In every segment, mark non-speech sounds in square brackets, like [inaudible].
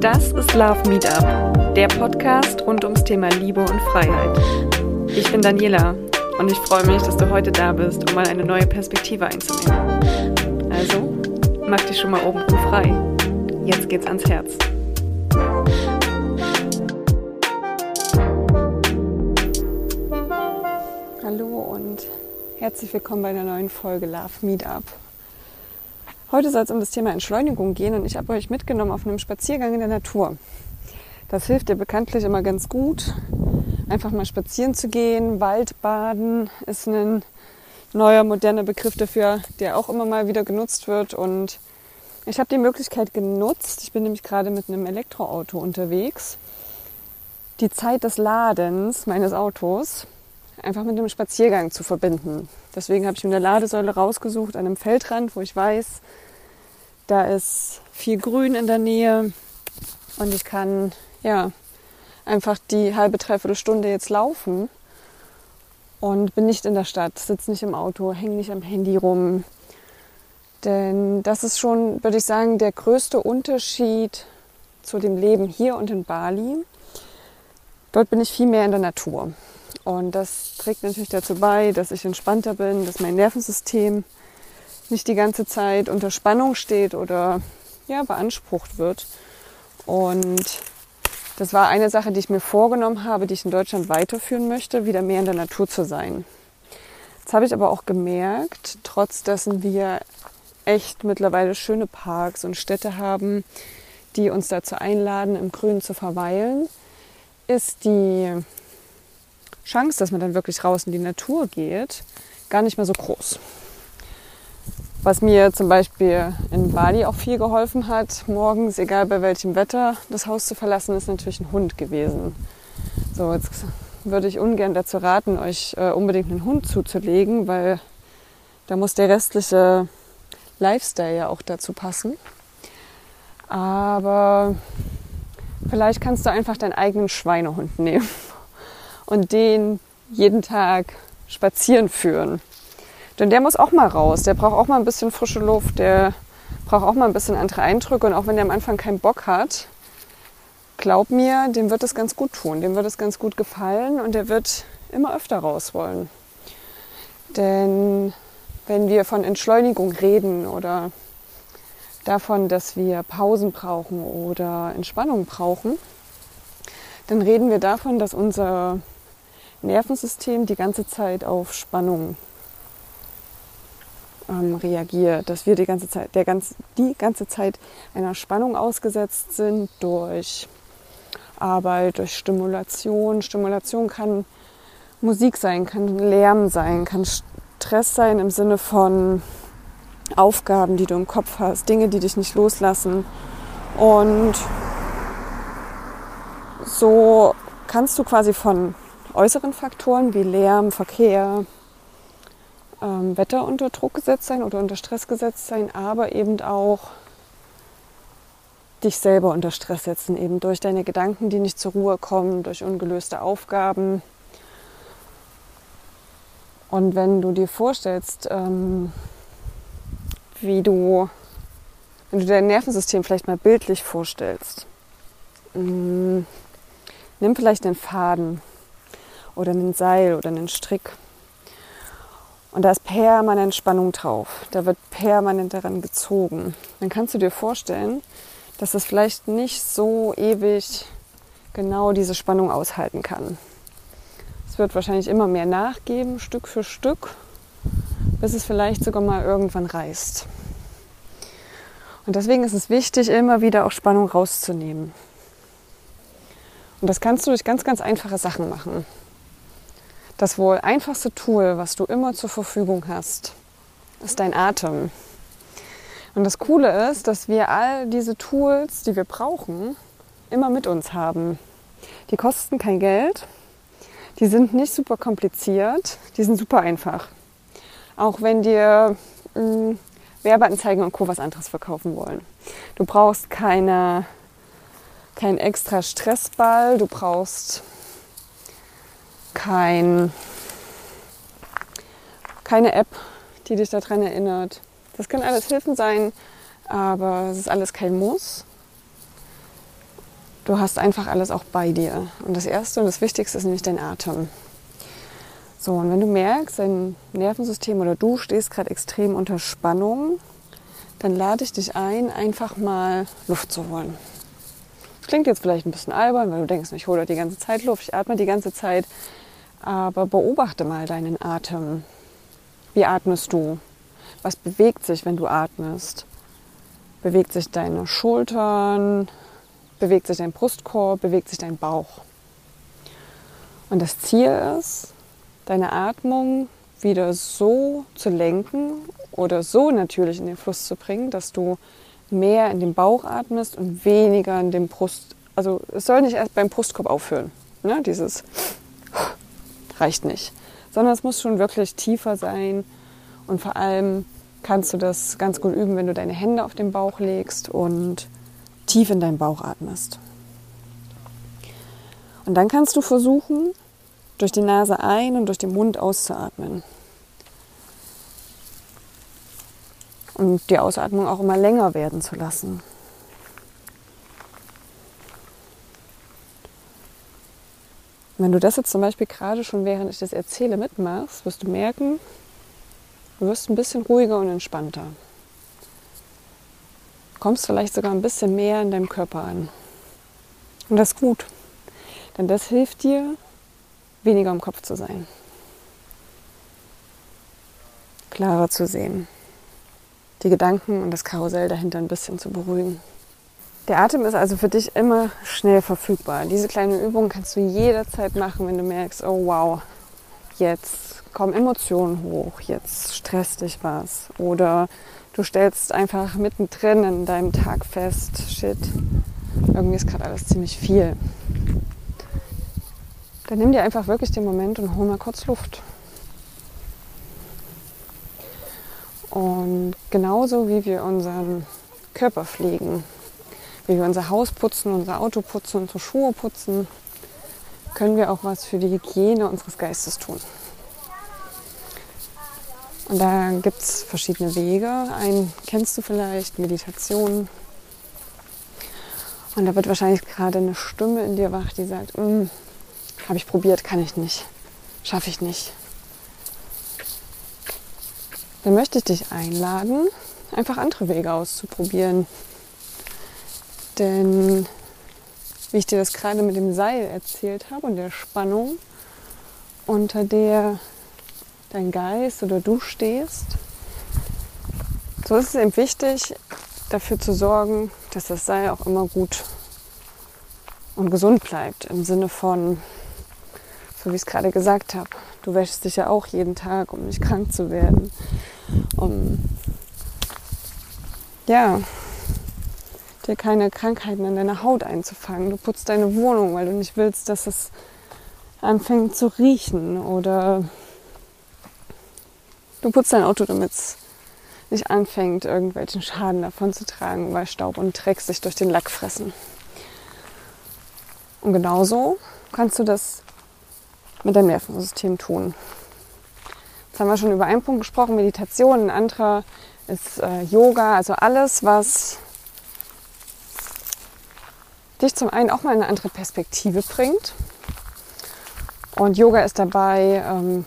Das ist Love Meetup, der Podcast rund ums Thema Liebe und Freiheit. Ich bin Daniela und ich freue mich, dass du heute da bist, um mal eine neue Perspektive einzunehmen. Also, mach dich schon mal oben frei. Jetzt geht's ans Herz. Hallo und herzlich willkommen bei einer neuen Folge Love Meetup. Heute soll es um das Thema Entschleunigung gehen und ich habe euch mitgenommen auf einem Spaziergang in der Natur. Das hilft dir bekanntlich immer ganz gut, einfach mal spazieren zu gehen. Waldbaden ist ein neuer, moderner Begriff dafür, der auch immer mal wieder genutzt wird. Und ich habe die Möglichkeit genutzt, ich bin nämlich gerade mit einem Elektroauto unterwegs, die Zeit des Ladens meines Autos einfach mit einem Spaziergang zu verbinden. Deswegen habe ich mir eine Ladesäule rausgesucht an einem Feldrand, wo ich weiß, da ist viel Grün in der Nähe und ich kann ja einfach die halbe, dreiviertel Stunde jetzt laufen und bin nicht in der Stadt, sitze nicht im Auto, hänge nicht am Handy rum. Denn das ist schon, würde ich sagen, der größte Unterschied zu dem Leben hier und in Bali. Dort bin ich viel mehr in der Natur. Und das trägt natürlich dazu bei, dass ich entspannter bin, dass mein Nervensystem nicht die ganze Zeit unter Spannung steht oder ja, beansprucht wird. Und das war eine Sache, die ich mir vorgenommen habe, die ich in Deutschland weiterführen möchte, wieder mehr in der Natur zu sein. Jetzt habe ich aber auch gemerkt, trotz dessen wir echt mittlerweile schöne Parks und Städte haben, die uns dazu einladen, im Grün zu verweilen, ist die Chance, dass man dann wirklich raus in die Natur geht, gar nicht mehr so groß. Was mir zum Beispiel in Bali auch viel geholfen hat, morgens, egal bei welchem Wetter, das Haus zu verlassen, ist natürlich ein Hund gewesen. So, jetzt würde ich ungern dazu raten, euch äh, unbedingt einen Hund zuzulegen, weil da muss der restliche Lifestyle ja auch dazu passen. Aber vielleicht kannst du einfach deinen eigenen Schweinehund nehmen und den jeden Tag spazieren führen. Denn der muss auch mal raus, der braucht auch mal ein bisschen frische Luft, der braucht auch mal ein bisschen andere Eindrücke und auch wenn der am Anfang keinen Bock hat, glaub mir, dem wird es ganz gut tun, dem wird es ganz gut gefallen und der wird immer öfter raus wollen. Denn wenn wir von Entschleunigung reden oder davon, dass wir Pausen brauchen oder Entspannung brauchen, dann reden wir davon, dass unser Nervensystem die ganze Zeit auf Spannung ähm, reagiert, dass wir die ganze Zeit, der ganz, die ganze Zeit einer Spannung ausgesetzt sind durch Arbeit, durch Stimulation. Stimulation kann Musik sein, kann Lärm sein, kann Stress sein im Sinne von Aufgaben, die du im Kopf hast, Dinge, die dich nicht loslassen. Und so kannst du quasi von äußeren Faktoren wie Lärm, Verkehr, ähm, Wetter unter Druck gesetzt sein oder unter Stress gesetzt sein, aber eben auch dich selber unter Stress setzen, eben durch deine Gedanken, die nicht zur Ruhe kommen, durch ungelöste Aufgaben. Und wenn du dir vorstellst, ähm, wie du, wenn du dein Nervensystem vielleicht mal bildlich vorstellst, ähm, nimm vielleicht einen Faden oder einen Seil oder einen Strick und da ist permanent Spannung drauf. Da wird permanent daran gezogen. Dann kannst du dir vorstellen, dass es vielleicht nicht so ewig genau diese Spannung aushalten kann. Es wird wahrscheinlich immer mehr nachgeben, Stück für Stück, bis es vielleicht sogar mal irgendwann reißt. Und deswegen ist es wichtig, immer wieder auch Spannung rauszunehmen. Und das kannst du durch ganz, ganz einfache Sachen machen. Das wohl einfachste Tool, was du immer zur Verfügung hast, ist dein Atem. Und das Coole ist, dass wir all diese Tools, die wir brauchen, immer mit uns haben. Die kosten kein Geld, die sind nicht super kompliziert, die sind super einfach. Auch wenn dir mh, hm, Werbeanzeigen und Co. was anderes verkaufen wollen. Du brauchst keine, keinen extra Stressball, du brauchst kein, keine App, die dich daran erinnert. Das können alles Hilfen sein, aber es ist alles kein Muss. Du hast einfach alles auch bei dir. Und das Erste und das Wichtigste ist nämlich dein Atem. So, und wenn du merkst, dein Nervensystem oder du stehst gerade extrem unter Spannung, dann lade ich dich ein, einfach mal Luft zu holen. Das klingt jetzt vielleicht ein bisschen albern, weil du denkst, ich hole die ganze Zeit Luft, ich atme die ganze Zeit. Aber beobachte mal deinen Atem. Wie atmest du? Was bewegt sich, wenn du atmest? Bewegt sich deine Schultern? Bewegt sich dein Brustkorb? Bewegt sich dein Bauch? Und das Ziel ist, deine Atmung wieder so zu lenken oder so natürlich in den Fluss zu bringen, dass du mehr in den Bauch atmest und weniger in den Brust. Also es soll nicht erst beim Brustkorb aufhören. Ne? Dieses reicht nicht. Sondern es muss schon wirklich tiefer sein. Und vor allem kannst du das ganz gut üben, wenn du deine Hände auf den Bauch legst und tief in deinen Bauch atmest. Und dann kannst du versuchen, durch die Nase ein und durch den Mund auszuatmen. Und die Ausatmung auch immer länger werden zu lassen. Wenn du das jetzt zum Beispiel gerade schon während ich das erzähle mitmachst, wirst du merken, du wirst ein bisschen ruhiger und entspannter. Kommst vielleicht sogar ein bisschen mehr in deinem Körper an. Und das ist gut, denn das hilft dir, weniger im Kopf zu sein. Klarer zu sehen. Die Gedanken und das Karussell dahinter ein bisschen zu beruhigen. Der Atem ist also für dich immer schnell verfügbar. Diese kleine Übung kannst du jederzeit machen, wenn du merkst, oh wow, jetzt kommen Emotionen hoch, jetzt stresst dich was. Oder du stellst einfach mittendrin in deinem Tag fest, shit, irgendwie ist gerade alles ziemlich viel. Dann nimm dir einfach wirklich den Moment und hol mal kurz Luft. Und genauso wie wir unseren Körper pflegen, wie wir unser Haus putzen, unser Auto putzen, unsere Schuhe putzen, können wir auch was für die Hygiene unseres Geistes tun. Und da gibt es verschiedene Wege. Einen kennst du vielleicht, Meditation. Und da wird wahrscheinlich gerade eine Stimme in dir wach, die sagt, mm, habe ich probiert, kann ich nicht, schaffe ich nicht. Dann möchte ich dich einladen, einfach andere Wege auszuprobieren. Denn wie ich dir das gerade mit dem Seil erzählt habe und der Spannung, unter der dein Geist oder du stehst, so ist es eben wichtig, dafür zu sorgen, dass das Seil auch immer gut und gesund bleibt. Im Sinne von, so wie ich es gerade gesagt habe, du wäschst dich ja auch jeden Tag, um nicht krank zu werden. Um ja, dir keine Krankheiten an deiner Haut einzufangen. Du putzt deine Wohnung, weil du nicht willst, dass es anfängt zu riechen. Oder du putzt dein Auto, damit es nicht anfängt, irgendwelchen Schaden davon zu tragen, weil Staub und Dreck sich durch den Lack fressen. Und genauso kannst du das mit deinem Nervensystem tun. Jetzt haben wir schon über einen Punkt gesprochen, Meditation. Ein anderer ist äh, Yoga, also alles, was dich zum einen auch mal in eine andere Perspektive bringt. Und Yoga ist dabei, ähm,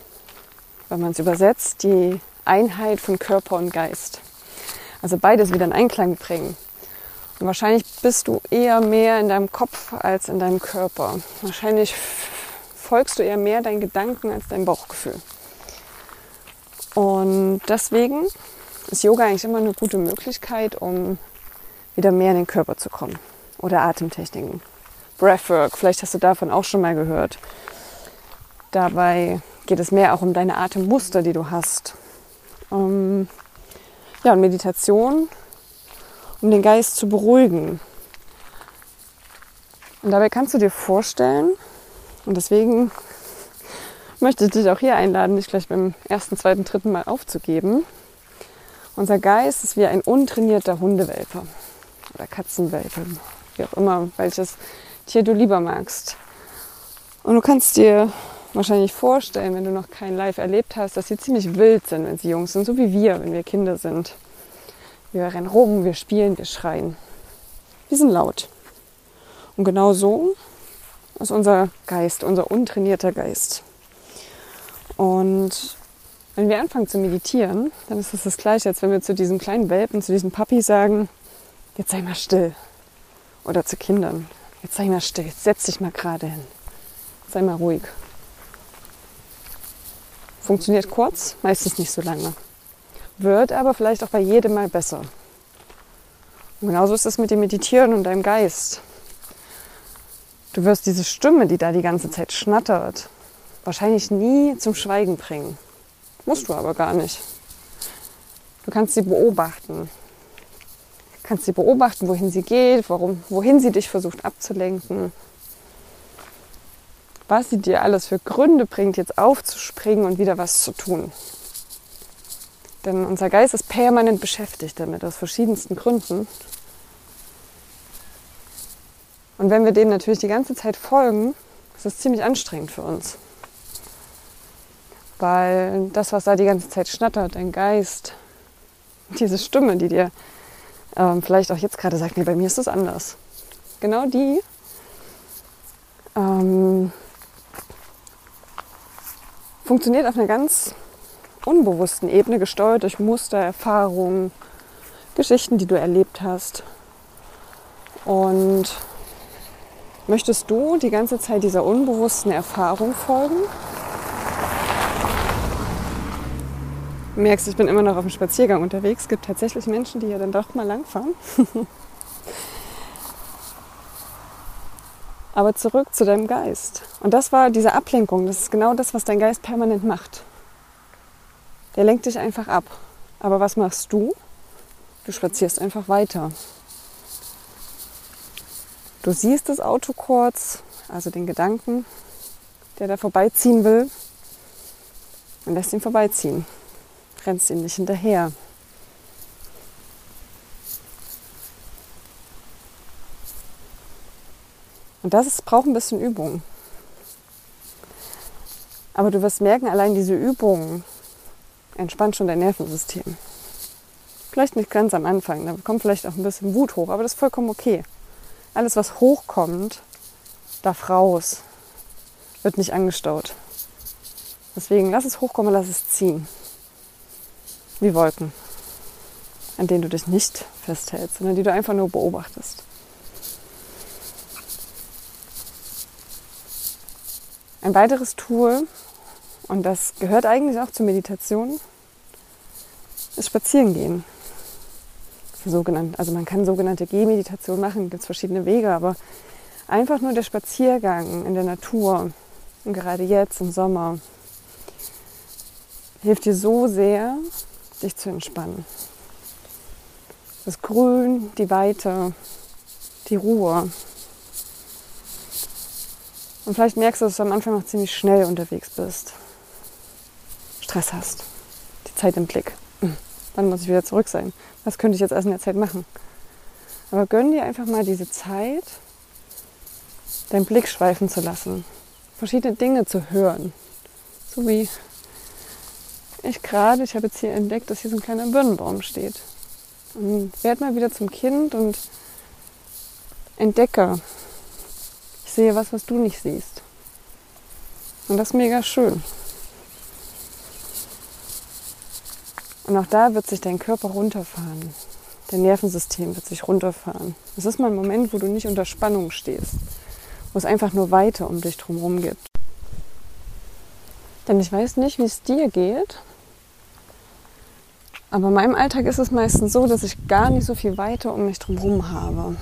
wenn man es übersetzt, die Einheit von Körper und Geist. Also beides wieder in Einklang bringen. Und wahrscheinlich bist du eher mehr in deinem Kopf als in deinem Körper. Wahrscheinlich folgst du eher mehr deinen Gedanken als deinem Bauchgefühl. Und deswegen ist Yoga eigentlich immer eine gute Möglichkeit, um wieder mehr in den Körper zu kommen oder Atemtechniken. Breathwork, vielleicht hast du davon auch schon mal gehört. Dabei geht es mehr auch um deine Atemmuster, die du hast. Um, ja, und Meditation, um den Geist zu beruhigen. Und dabei kannst du dir vorstellen, und deswegen möchte ich dich auch hier einladen, dich gleich beim ersten, zweiten, dritten Mal aufzugeben. Unser Geist ist wie ein untrainierter Hundewelpe oder Katzenwelpe wie auch immer, welches Tier du lieber magst. Und du kannst dir wahrscheinlich vorstellen, wenn du noch kein Live erlebt hast, dass sie ziemlich wild sind, wenn sie jung sind, so wie wir, wenn wir Kinder sind. Wir rennen rum, wir spielen, wir schreien. Wir sind laut. Und genau so ist unser Geist, unser untrainierter Geist. Und wenn wir anfangen zu meditieren, dann ist es das gleiche, als wenn wir zu diesem kleinen Welpen, zu diesem Papi sagen, jetzt sei mal still. Oder zu Kindern, jetzt sei mal still, jetzt setz dich mal gerade hin. Sei mal ruhig. Funktioniert kurz, meistens nicht so lange. Wird aber vielleicht auch bei jedem mal besser. Und genauso ist es mit dem Meditieren und deinem Geist. Du wirst diese Stimme, die da die ganze Zeit schnattert, wahrscheinlich nie zum Schweigen bringen. Musst du aber gar nicht. Du kannst sie beobachten. Kannst sie beobachten, wohin sie geht, warum, wohin sie dich versucht abzulenken. Was sie dir alles für Gründe bringt, jetzt aufzuspringen und wieder was zu tun. Denn unser Geist ist permanent beschäftigt damit, aus verschiedensten Gründen. Und wenn wir dem natürlich die ganze Zeit folgen, ist das ziemlich anstrengend für uns. Weil das, was da die ganze Zeit schnattert, dein Geist, diese Stimme, die dir ähm, vielleicht auch jetzt gerade sagt, nee, bei mir ist das anders. Genau die ähm, funktioniert auf einer ganz unbewussten Ebene, gesteuert durch Muster, Erfahrungen, Geschichten, die du erlebt hast. Und Möchtest du die ganze Zeit dieser unbewussten Erfahrung folgen? Merkst, ich bin immer noch auf dem Spaziergang unterwegs. Es gibt tatsächlich Menschen, die hier dann doch mal langfahren. [laughs] Aber zurück zu deinem Geist. Und das war diese Ablenkung. Das ist genau das, was dein Geist permanent macht. Der lenkt dich einfach ab. Aber was machst du? Du spazierst einfach weiter. Du siehst das Auto kurz, also den Gedanken, der da vorbeiziehen will, und lässt ihn vorbeiziehen. Rennst ihm nicht hinterher. Und das ist, braucht ein bisschen Übung. Aber du wirst merken, allein diese Übung entspannt schon dein Nervensystem. Vielleicht nicht ganz am Anfang, da kommt vielleicht auch ein bisschen Wut hoch, aber das ist vollkommen okay. Alles, was hochkommt, darf raus, wird nicht angestaut. Deswegen lass es hochkommen, lass es ziehen. Wie Wolken, an denen du dich nicht festhältst, sondern die du einfach nur beobachtest. Ein weiteres Tool, und das gehört eigentlich auch zur Meditation, ist Spazierengehen sogenannte, also man kann sogenannte Gehmeditation machen, gibt es verschiedene Wege, aber einfach nur der Spaziergang in der Natur und gerade jetzt im Sommer hilft dir so sehr, dich zu entspannen. Das Grün, die Weite, die Ruhe. Und vielleicht merkst du, dass du am Anfang noch ziemlich schnell unterwegs bist. Stress hast. Die Zeit im Blick. [clears throat] Wann muss ich wieder zurück sein? Was könnte ich jetzt erst in der Zeit machen? Aber gönn dir einfach mal diese Zeit, deinen Blick schweifen zu lassen, verschiedene Dinge zu hören. So wie ich gerade, ich habe jetzt hier entdeckt, dass hier so ein kleiner Birnenbaum steht. Und werde mal wieder zum Kind und entdecke. Ich sehe was, was du nicht siehst. Und das ist mega schön. Und auch da wird sich dein Körper runterfahren. Dein Nervensystem wird sich runterfahren. Es ist mal ein Moment, wo du nicht unter Spannung stehst, wo es einfach nur Weite um dich drumherum gibt. Denn ich weiß nicht, wie es dir geht, aber in meinem Alltag ist es meistens so, dass ich gar nicht so viel Weite um mich drumherum habe.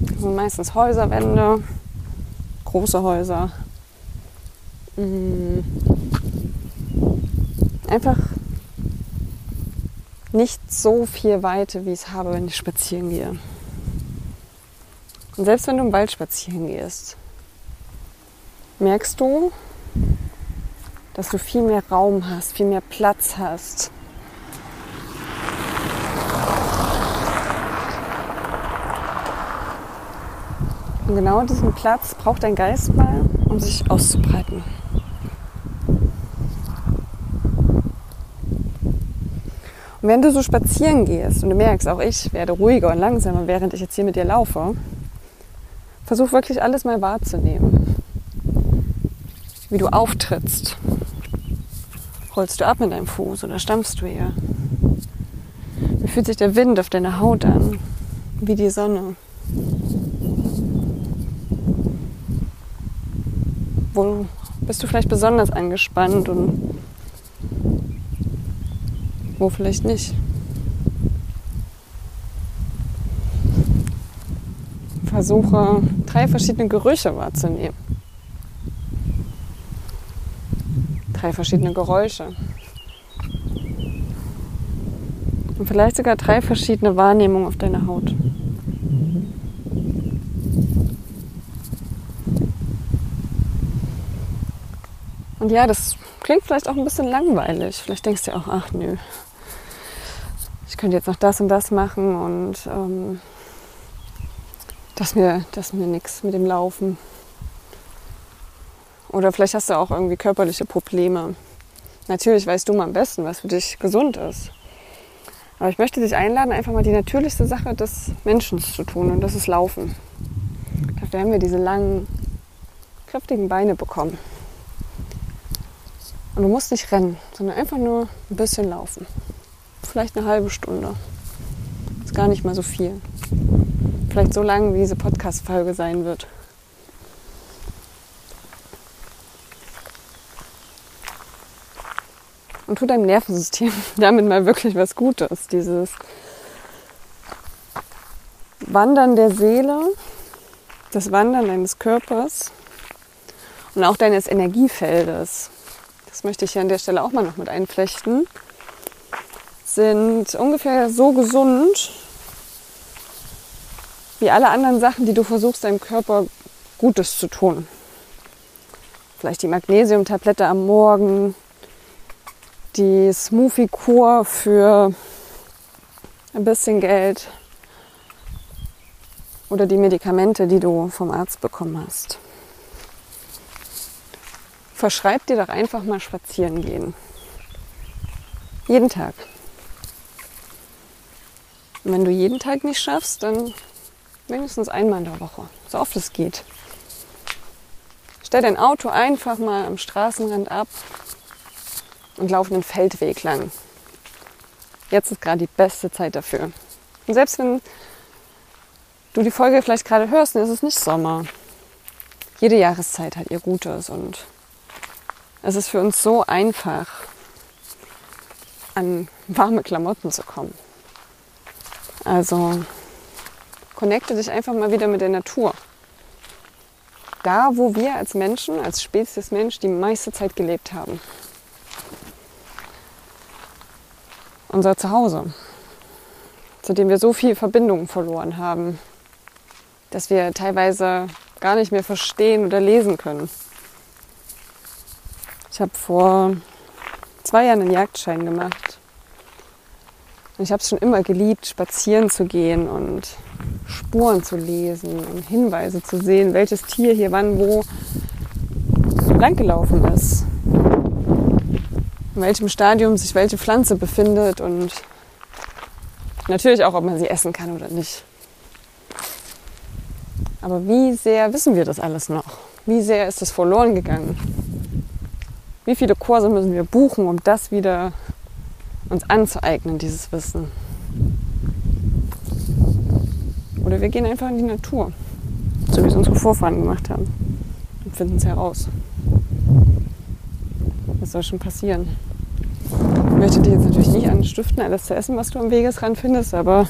Das sind meistens Häuserwände, große Häuser. Mm. Einfach nicht so viel Weite, wie ich es habe, wenn ich spazieren gehe. Und selbst wenn du im Wald spazieren gehst, merkst du, dass du viel mehr Raum hast, viel mehr Platz hast. Und genau diesen Platz braucht dein Geist mal, um sich auszubreiten. Und wenn du so spazieren gehst und du merkst, auch ich werde ruhiger und langsamer, während ich jetzt hier mit dir laufe, Versuch wirklich alles mal wahrzunehmen. Wie du auftrittst. Rollst du ab mit deinem Fuß oder stampfst du eher? Wie fühlt sich der Wind auf deiner Haut an? Wie die Sonne? Wo bist du vielleicht besonders angespannt und wo vielleicht nicht? Versuche drei verschiedene Gerüche wahrzunehmen. Drei verschiedene Geräusche. Und vielleicht sogar drei verschiedene Wahrnehmungen auf deiner Haut. Und ja, das klingt vielleicht auch ein bisschen langweilig. Vielleicht denkst du auch, ach nö, ich könnte jetzt noch das und das machen und ähm, das mir, das mir nichts mit dem Laufen. Oder vielleicht hast du auch irgendwie körperliche Probleme. Natürlich weißt du mal am besten, was für dich gesund ist. Aber ich möchte dich einladen, einfach mal die natürlichste Sache des Menschen zu tun und das ist Laufen. Dafür haben wir diese langen, kräftigen Beine bekommen. Und du musst nicht rennen, sondern einfach nur ein bisschen laufen. Vielleicht eine halbe Stunde. Ist gar nicht mal so viel. Vielleicht so lang, wie diese Podcast-Folge sein wird. Und tu deinem Nervensystem [laughs] damit mal wirklich was Gutes. Dieses Wandern der Seele, das Wandern deines Körpers und auch deines Energiefeldes. Das möchte ich hier an der Stelle auch mal noch mit einflechten. Sind ungefähr so gesund wie alle anderen Sachen, die du versuchst, deinem Körper Gutes zu tun. Vielleicht die Magnesiumtablette am Morgen, die Smoothie-Kur für ein bisschen Geld oder die Medikamente, die du vom Arzt bekommen hast. Verschreib dir doch einfach mal spazieren gehen. Jeden Tag. Und wenn du jeden Tag nicht schaffst, dann Mindestens einmal in der Woche, so oft es geht. Stell dein Auto einfach mal am Straßenrand ab und lauf einen Feldweg lang. Jetzt ist gerade die beste Zeit dafür. Und selbst wenn du die Folge vielleicht gerade hörst, dann ist es nicht Sommer. Jede Jahreszeit hat ihr Gutes und es ist für uns so einfach, an warme Klamotten zu kommen. Also connecte dich einfach mal wieder mit der Natur. Da, wo wir als Menschen, als Spezies Mensch, die meiste Zeit gelebt haben. Unser Zuhause, zu dem wir so viel Verbindung verloren haben, dass wir teilweise gar nicht mehr verstehen oder lesen können. Ich habe vor zwei Jahren einen Jagdschein gemacht. Und ich habe es schon immer geliebt, spazieren zu gehen und Spuren zu lesen und Hinweise zu sehen, welches Tier hier wann wo langgelaufen ist. In welchem Stadium sich welche Pflanze befindet und natürlich auch, ob man sie essen kann oder nicht. Aber wie sehr wissen wir das alles noch? Wie sehr ist es verloren gegangen? Wie viele Kurse müssen wir buchen, um das wieder uns anzueignen, dieses Wissen? Oder wir gehen einfach in die Natur, so wie es unsere Vorfahren gemacht haben und finden es heraus. Was soll schon passieren? Ich möchte dir jetzt natürlich nicht anstiften, alles zu essen, was du am Wegesrand findest, aber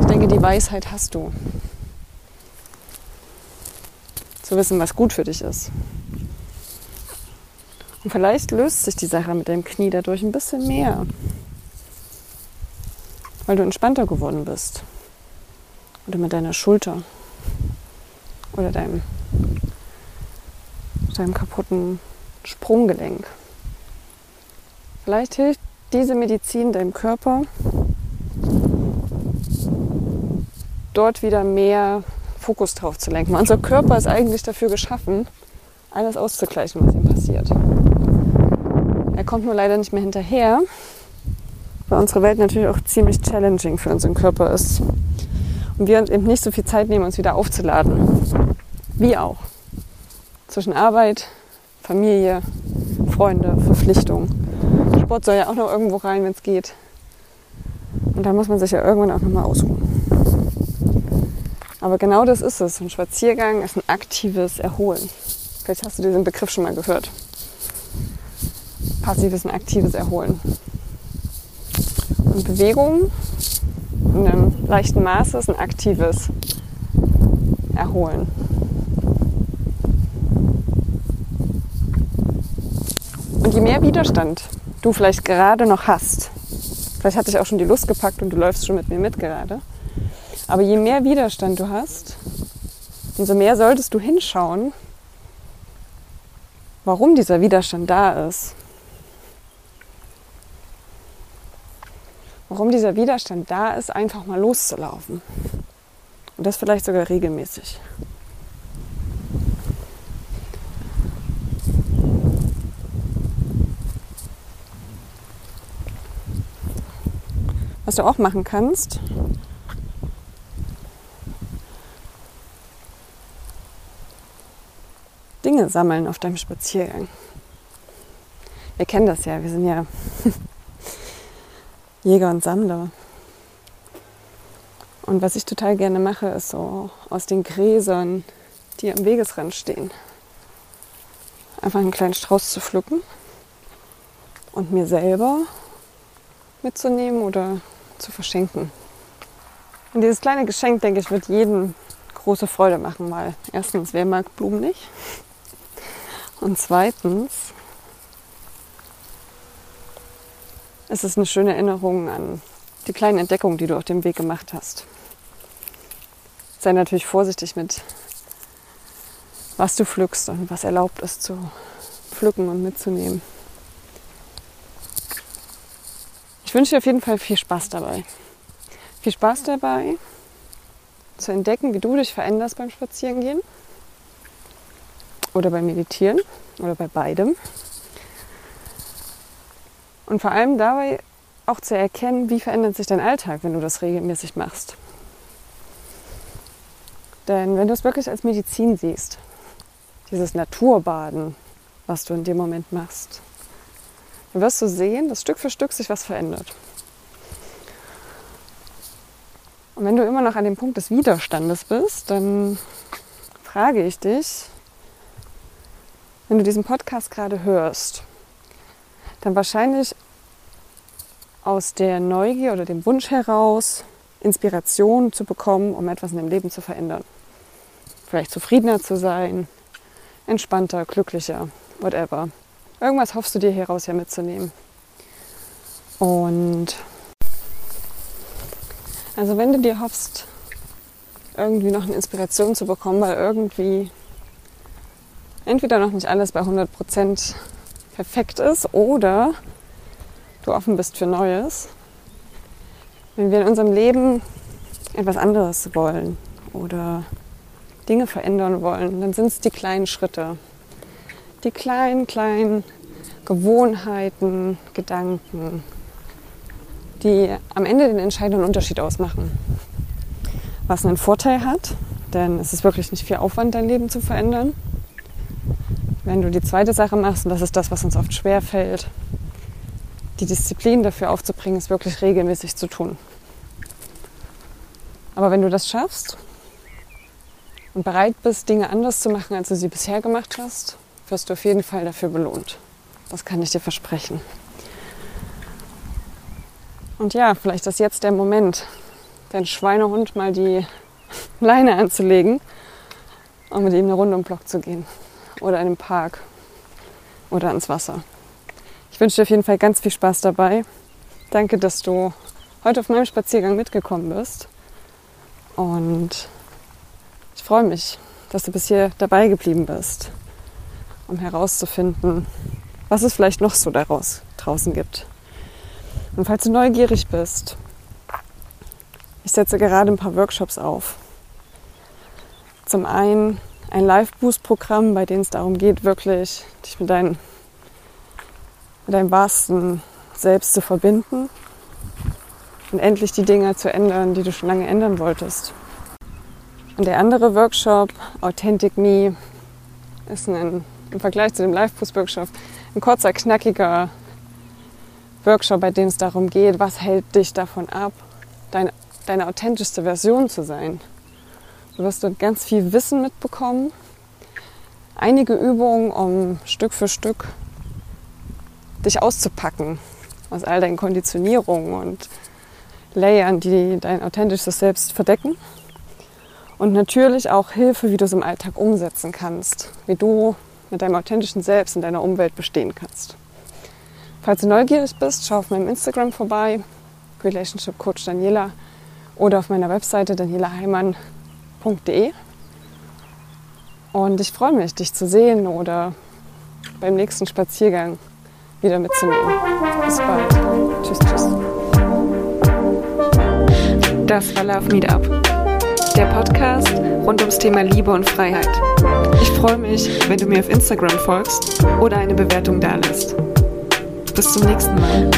ich denke, die Weisheit hast du. Zu wissen, was gut für dich ist. Und vielleicht löst sich die Sache mit deinem Knie dadurch ein bisschen mehr weil du entspannter geworden bist. Oder mit deiner Schulter oder deinem, deinem kaputten Sprunggelenk. Vielleicht hilft diese Medizin deinem Körper, dort wieder mehr Fokus drauf zu lenken. Unser Körper ist eigentlich dafür geschaffen, alles auszugleichen, was ihm passiert. Er kommt nur leider nicht mehr hinterher, weil unsere Welt natürlich auch ziemlich challenging für unseren Körper ist. Und wir uns eben nicht so viel Zeit nehmen, uns wieder aufzuladen. Wie auch. Zwischen Arbeit, Familie, Freunde, Verpflichtung. Sport soll ja auch noch irgendwo rein, wenn es geht. Und da muss man sich ja irgendwann auch nochmal ausruhen. Aber genau das ist es. Ein Spaziergang ist ein aktives Erholen. Vielleicht hast du diesen Begriff schon mal gehört. Passives und aktives Erholen. Und Bewegung in einem leichten Maße ist ein aktives Erholen. Und je mehr Widerstand du vielleicht gerade noch hast, vielleicht hat dich auch schon die Lust gepackt und du läufst schon mit mir mit gerade, aber je mehr Widerstand du hast, umso mehr solltest du hinschauen, warum dieser Widerstand da ist. Warum dieser Widerstand da ist, einfach mal loszulaufen. Und das vielleicht sogar regelmäßig. Was du auch machen kannst, Dinge sammeln auf deinem Spaziergang. Wir kennen das ja, wir sind ja Jäger und Sammler. Und was ich total gerne mache, ist so aus den Gräsern, die am Wegesrand stehen, einfach einen kleinen Strauß zu pflücken und mir selber mitzunehmen oder zu verschenken. Und dieses kleine Geschenk, denke ich, wird jedem große Freude machen, weil erstens, wer mag Blumen nicht? Und zweitens ist es eine schöne Erinnerung an die kleinen Entdeckungen, die du auf dem Weg gemacht hast. Sei natürlich vorsichtig mit, was du pflückst und was erlaubt ist zu pflücken und mitzunehmen. Ich wünsche dir auf jeden Fall viel Spaß dabei. Viel Spaß dabei, zu entdecken, wie du dich veränderst beim Spazierengehen oder beim Meditieren oder bei beidem. Und vor allem dabei auch zu erkennen, wie verändert sich dein Alltag, wenn du das regelmäßig machst. Denn wenn du es wirklich als Medizin siehst, dieses Naturbaden, was du in dem Moment machst, dann wirst du sehen, dass Stück für Stück sich was verändert. Und wenn du immer noch an dem Punkt des Widerstandes bist, dann frage ich dich, wenn du diesen Podcast gerade hörst, dann wahrscheinlich aus der Neugier oder dem Wunsch heraus, Inspiration zu bekommen, um etwas in deinem Leben zu verändern. Vielleicht zufriedener zu sein, entspannter, glücklicher, whatever. Irgendwas hoffst du dir hieraus ja mitzunehmen. Und also wenn du dir hoffst, irgendwie noch eine Inspiration zu bekommen, weil irgendwie entweder noch nicht alles bei 100% perfekt ist oder du offen bist für Neues. Wenn wir in unserem Leben etwas anderes wollen oder Dinge verändern wollen, dann sind es die kleinen Schritte, die kleinen, kleinen Gewohnheiten, Gedanken, die am Ende den entscheidenden Unterschied ausmachen. Was einen Vorteil hat, denn es ist wirklich nicht viel Aufwand, dein Leben zu verändern. Wenn du die zweite Sache machst, und das ist das, was uns oft schwer fällt, die Disziplin dafür aufzubringen, es wirklich regelmäßig zu tun. Aber wenn du das schaffst und bereit bist, Dinge anders zu machen, als du sie bisher gemacht hast, wirst du auf jeden Fall dafür belohnt. Das kann ich dir versprechen. Und ja, vielleicht ist jetzt der Moment, dein Schweinehund mal die [laughs] Leine anzulegen und mit ihm eine Runde um Block zu gehen. Oder in den Park oder ans Wasser. Ich wünsche dir auf jeden Fall ganz viel Spaß dabei. Danke, dass du heute auf meinem Spaziergang mitgekommen bist. Und ich freue mich, dass du bis hier dabei geblieben bist, um herauszufinden, was es vielleicht noch so daraus draußen gibt. Und falls du neugierig bist, ich setze gerade ein paar Workshops auf. Zum einen ein Live-Boost-Programm, bei dem es darum geht, wirklich dich mit, dein, mit deinem wahrsten Selbst zu verbinden und endlich die Dinge zu ändern, die du schon lange ändern wolltest. Und der andere Workshop, Authentic Me, ist ein, im Vergleich zu dem Live-Boost-Workshop ein kurzer, knackiger Workshop, bei dem es darum geht, was hält dich davon ab, deine, deine authentischste Version zu sein. Du wirst dort ganz viel Wissen mitbekommen, einige Übungen, um Stück für Stück dich auszupacken aus all deinen Konditionierungen und Layern, die dein authentisches Selbst verdecken. Und natürlich auch Hilfe, wie du es im Alltag umsetzen kannst, wie du mit deinem authentischen Selbst in deiner Umwelt bestehen kannst. Falls du neugierig bist, schau auf meinem Instagram vorbei, Relationship Coach Daniela, oder auf meiner Webseite danielaheimann.de. Und ich freue mich, dich zu sehen oder beim nächsten Spaziergang wieder mitzunehmen. Bis bald. Tschüss, tschüss. Das war Love Meetup, der Podcast rund ums Thema Liebe und Freiheit. Ich freue mich, wenn du mir auf Instagram folgst oder eine Bewertung dalässt. Bis zum nächsten Mal.